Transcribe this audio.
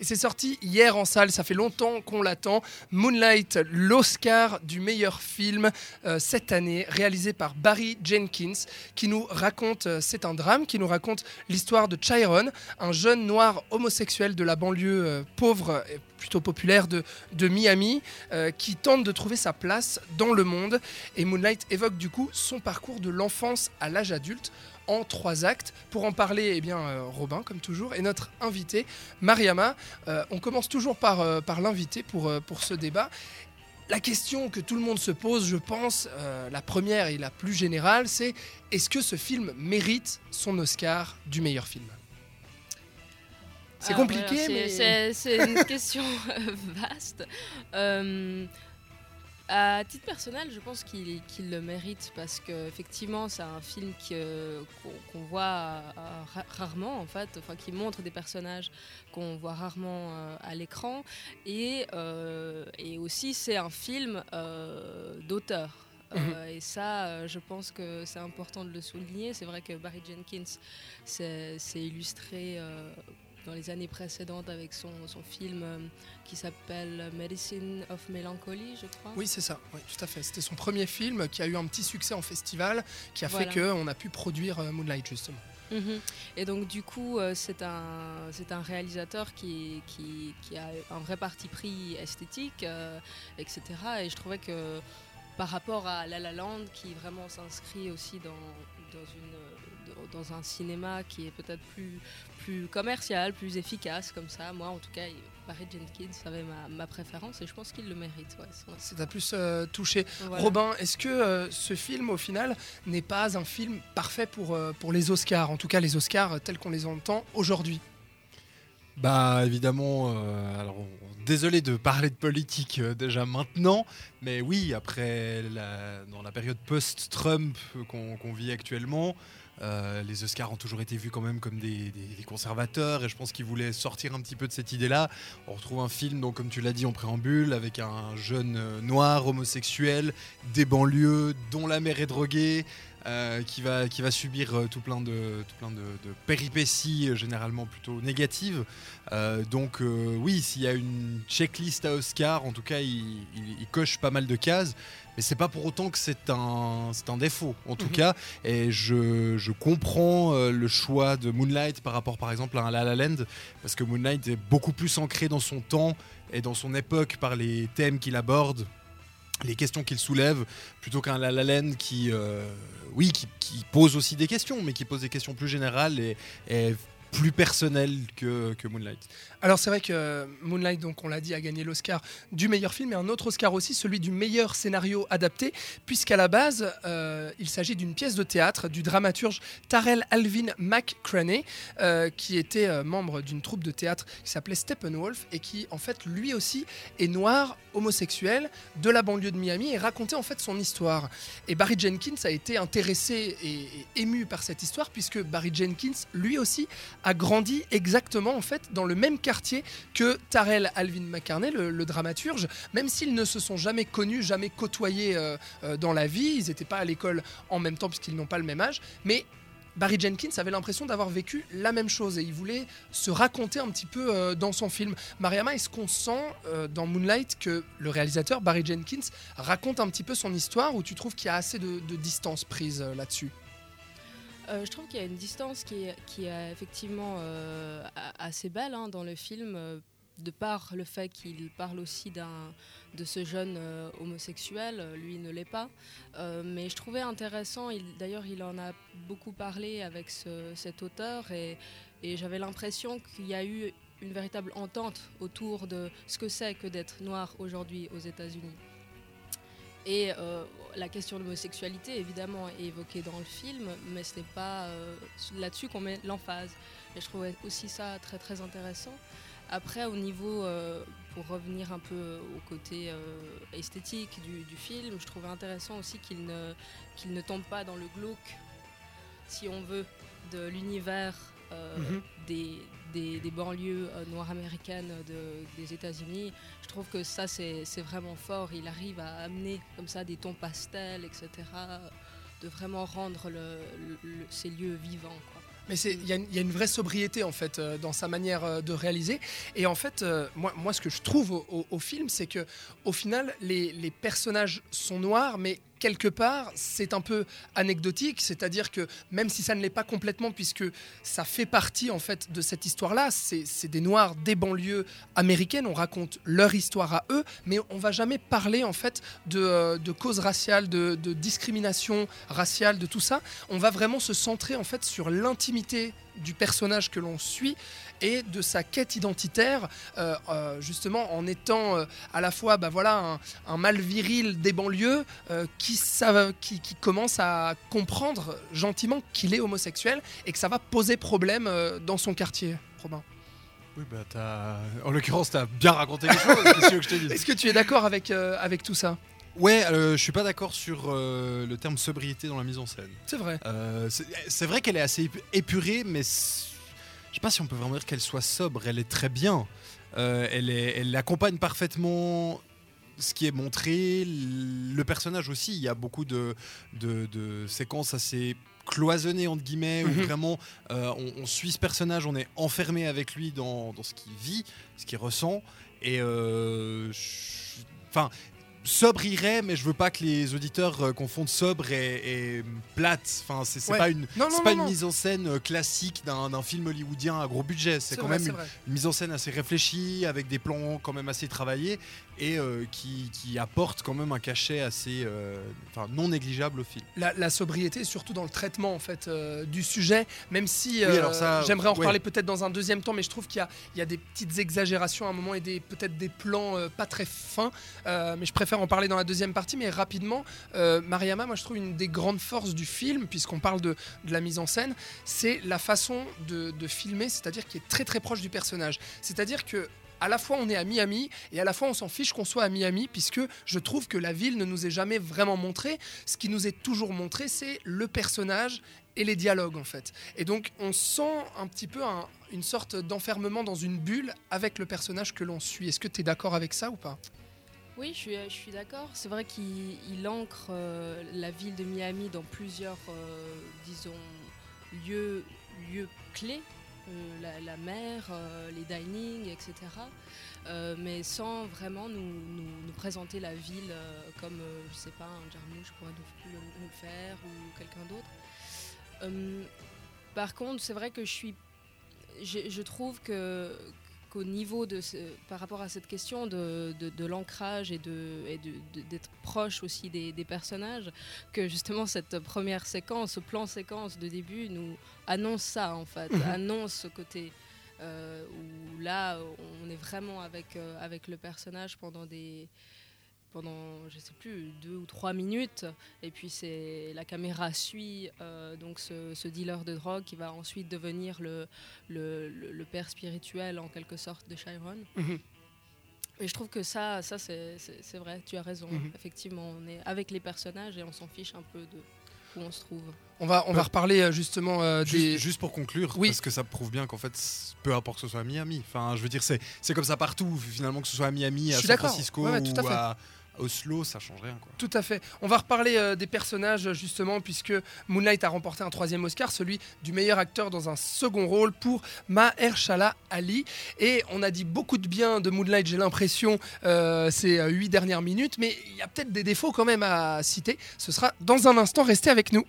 Et c'est sorti hier en salle, ça fait longtemps qu'on l'attend. Moonlight, l'Oscar du meilleur film euh, cette année, réalisé par Barry Jenkins, qui nous raconte, euh, c'est un drame, qui nous raconte l'histoire de Chiron, un jeune noir homosexuel de la banlieue euh, pauvre et plutôt populaire de, Miami, qui tente de trouver sa place dans le monde. Et Moonlight évoque du coup son parcours de l'enfance à l'âge adulte en trois actes. Pour en parler, eh bien, euh, Robin, comme toujours, et notre invité, Mariama. Euh, on commence toujours par, euh, par l'invité pour, euh, pour ce débat. La question que tout le monde se pose, je pense, la première et la plus générale, c'est est-ce que ce film mérite son Oscar du meilleur film? C'est Alors, compliqué, voilà, mais... c'est une question vaste. Euh, à titre personnel, je pense qu'il le mérite parce que effectivement, c'est un film que- qu'on voit euh, ra- rarement en fait, enfin qui montre des personnages qu'on voit rarement euh, à l'écran et, euh, et aussi c'est un film euh, d'auteur. Euh, et ça, euh, je pense que c'est important de le souligner. C'est vrai que Barry Jenkins s'est s'est illustré euh, dans les années précédentes avec son, son film euh, qui s'appelle Medicine of Melancholy, je crois. Oui, c'est ça, oui, tout à fait. C'était son premier film qui a eu un petit succès en festival, qui a Voilà. fait qu'on a pu produire euh, Moonlight, justement. Mhm. Et donc du coup, euh, c'est un, c'est un réalisateur qui, qui, qui a un vrai parti pris esthétique, euh, etc. Et je trouvais que par rapport à La La Land, qui vraiment s'inscrit aussi dans, dans, une, dans- un cinéma qui est peut-être plus, plus commercial, plus efficace comme ça, moi en tout cas, Barry Jenkins avait ma, ma préférence et je pense qu'il le mérite. ouais. C'est- C'est à plus euh, touché. voilà. Robin, est-ce que euh, ce film, au final, n'est pas un film parfait pour, euh, pour les Oscars En tout cas, les Oscars tels qu'on les entend aujourd'hui? Bah évidemment, euh, alors désolé de parler de politique euh, déjà maintenant, mais oui, après la- dans la période post-Trump qu'on qu'on vit actuellement, euh, les Oscars ont toujours été vus quand même comme des, conservateurs et je pense qu'ils voulaient sortir un petit peu de cette idée-là. On retrouve un film, donc comme tu l'as dit en préambule, avec un jeune euh, noir homosexuel des banlieues dont la mère est droguée. Euh, qui, va, qui va subir euh, tout plein de, tout plein de, de péripéties euh, généralement plutôt négatives. Donc oui, s'il y a une checklist à Oscar, en tout cas, il, il- il coche pas mal de cases. Mais c'est pas pour autant que c'est un, c'est un défaut, en tout Mhm. cas. Et je, je comprends le choix de Moonlight par rapport, par exemple, à un La La Land, parce que Moonlight est beaucoup plus ancré dans son temps et dans son époque par les thèmes qu'il aborde, les questions qu'il soulève, plutôt qu'un La La qui, euh, oui, qui, pose aussi des questions, mais qui pose des questions plus générales et plus personnelles que, Moonlight. Alors c'est vrai que Moonlight, donc on l'a dit, a gagné l'Oscar du meilleur film et un autre Oscar aussi, celui du meilleur scénario adapté, puisqu'à la base, euh, il s'agit d'une pièce de théâtre du dramaturge Tarell Alvin McCraney, euh, qui était euh, membre d'une troupe de théâtre qui s'appelait Steppenwolf et qui en fait lui aussi est noir, homosexuel, de la banlieue de Miami et racontait en fait son histoire. Et Barry Jenkins a été intéressé et, et ému par cette histoire puisque Barry Jenkins lui aussi a grandi exactement en fait dans le même quartier que Tarell Alvin McCartney, le, dramaturge, même s'ils ne se sont jamais connus, jamais côtoyés euh, euh, dans la vie, ils n'étaient pas à l'école en même temps puisqu'ils n'ont pas le même âge, mais Barry Jenkins avait l'impression d'avoir vécu la même chose et il voulait se raconter un petit peu euh, dans son film. Mariama, est-ce qu'on sent dans Moonlight que le réalisateur Barry Jenkins raconte un petit peu son histoire ou tu trouves qu'il y a assez de, distance prise là-dessus? Euh, je trouve qu'il y a une distance qui est, qui est effectivement euh, assez belle hein, dans le film, euh, de par le fait qu'il parle aussi de ce jeune euh, homosexuel, euh, lui ne l'est pas. Euh, mais je trouvais intéressant, il- d'ailleurs il en a beaucoup parlé avec ce- cet auteur et j'avais l'impression qu'il y a eu une véritable entente autour de ce que c'est que d'être noir aujourd'hui aux États-Unis. Et euh, la question de l'homosexualité, évidemment, est évoquée dans le film, mais ce n'est pas euh, là-dessus qu'on met l'emphase. Et je trouvais aussi ça très très intéressant. Après, au niveau, euh, pour revenir un peu au côté esthétique du, du film, je trouvais intéressant aussi qu'il ne, qu'il ne tombe pas dans le glauque, si on veut, de l'univers euh, Mhm. des, des, des banlieues euh, noires américaines de- des États-Unis. Je trouve que ça, c'est vraiment fort. Il arrive à amener comme ça des tons pastels, etc., de vraiment rendre le- le- le- ces lieux vivants. quoi. Mais il y, a une vraie sobriété en fait euh, dans sa manière euh, de réaliser. Et en fait, euh, moi, moi, ce que je trouve au, film, c'est que au final, les, les, personnages sont noirs, mais quelque part, c'est un peu anecdotique, c'est-à-dire que même si ça ne l'est pas complètement, puisque ça fait partie en fait de cette histoire-là, c'est des Noirs des banlieues américaines, on raconte leur histoire à eux, mais on va jamais parler en fait de, de causes raciales, de, de discrimination raciale, de tout ça. On va vraiment se centrer en fait sur l'intimité du personnage que l'on suit et de sa quête identitaire, euh, euh, justement en étant euh, à la fois bah, voilà, un, mal viril des banlieues qui, qui, qui, commence à comprendre gentiment qu'il est homosexuel et que ça va poser problème dans son quartier, Robin. Oui, bah en l'occurrence, tu as bien raconté les choses. Est-ce que tu es d'accord avec, avec tout ça? Ouais, je suis pas d'accord sur le terme sobriété dans la mise en scène. C'est vrai. c'est vrai qu'elle est assez épurée, mais je sais pas si on peut vraiment dire qu'elle soit sobre, elle est très bien. Euh, elle, elle accompagne parfaitement ce qui est montré, le personnage aussi. Il y a beaucoup de, de, séquences assez cloisonnées entre guillemets où mhm. vraiment euh, on, suit ce personnage, on est enfermé avec lui dans, dans ce qu'il vit, ce qu'il ressent. Et euh, enfin, sobre irait, mais je veux pas que les auditeurs euh, confondent sobre et, plate. Enfin, c'est pas une, pas une mise en scène euh, classique d'un film hollywoodien à gros budget. C'est quand même une, mise en scène assez réfléchie, avec des plans quand même assez travaillés et euh, qui, qui, apporte quand même un cachet assez enfin, non négligeable au film. La, sobriété, surtout dans le traitement en fait du sujet, même si j'aimerais en reparler peut-être dans un deuxième temps, mais je trouve qu'il y, y, a des petites exagérations à un moment et peut-être des plans pas très fins, mais je préfère en parler dans la deuxième partie, mais rapidement, euh, Mariama, moi je trouve une des grandes forces du film, puisqu'on parle de, la mise en scène, c'est la façon de, filmer, c'est-à-dire qui est très très proche du personnage. C'est-à-dire que à la fois on est à Miami et à la fois on s'en fiche qu'on soit à Miami puisque je trouve que la ville ne nous est jamais vraiment montrée. Ce qui nous est toujours montré, c'est le personnage et les dialogues en fait. Et donc on sent un petit peu une sorte d'enfermement dans une bulle avec le personnage que l'on suit. Est-ce que tu es d'accord avec ça ou pas? Oui, je suis, d'accord. C'est vrai qu'il ancre euh, la ville de Miami dans plusieurs, euh, disons, lieux clés. Euh, la, mer, les dinings, etc. mais sans vraiment nous, présenter la ville comme, je sais pas, un Jarmouche pourrait nous, nous, le faire ou quelqu'un d'autre. par contre, c'est vrai que je suis je, trouve que, au niveau de par rapport à cette question de, l'ancrage et d'être proche aussi des, personnages, que justement cette première séquence, ce plan séquence de début nous annonce ça en fait, mhm. annonce ce côté euh, où là on est vraiment avec, euh, avec le personnage pendant des pendant, je sais plus, deux ou trois minutes. Et puis c'est la caméra suit euh, donc ce, dealer de drogue qui va ensuite devenir le, le, le, père spirituel en quelque sorte de Chiron. Mhm. Et je trouve que ça, ça c'est vrai, tu as raison. Mhm. Effectivement, on est avec les personnages et on s'en fiche un peu de où on se trouve. On va, on va reparler euh, justement euh, des... juste, pour conclure, oui. parce que ça prouve bien qu'en fait, peu importe que ce soit à Miami, enfin, je veux dire, c'est comme ça partout, finalement, que ce soit à Miami, à San Francisco ou à, Oslo, ça change rien. Quoi. Tout à fait. On va reparler euh, des personnages justement, puisque Moonlight a remporté un troisième Oscar, celui du meilleur acteur dans un second rôle pour Mahershala Ali. Et on a dit beaucoup de bien de Moonlight, j'ai l'impression, euh, ces euh, huit dernières minutes, mais il y a peut-être des défauts quand même à citer. Ce sera dans un instant, restez avec nous.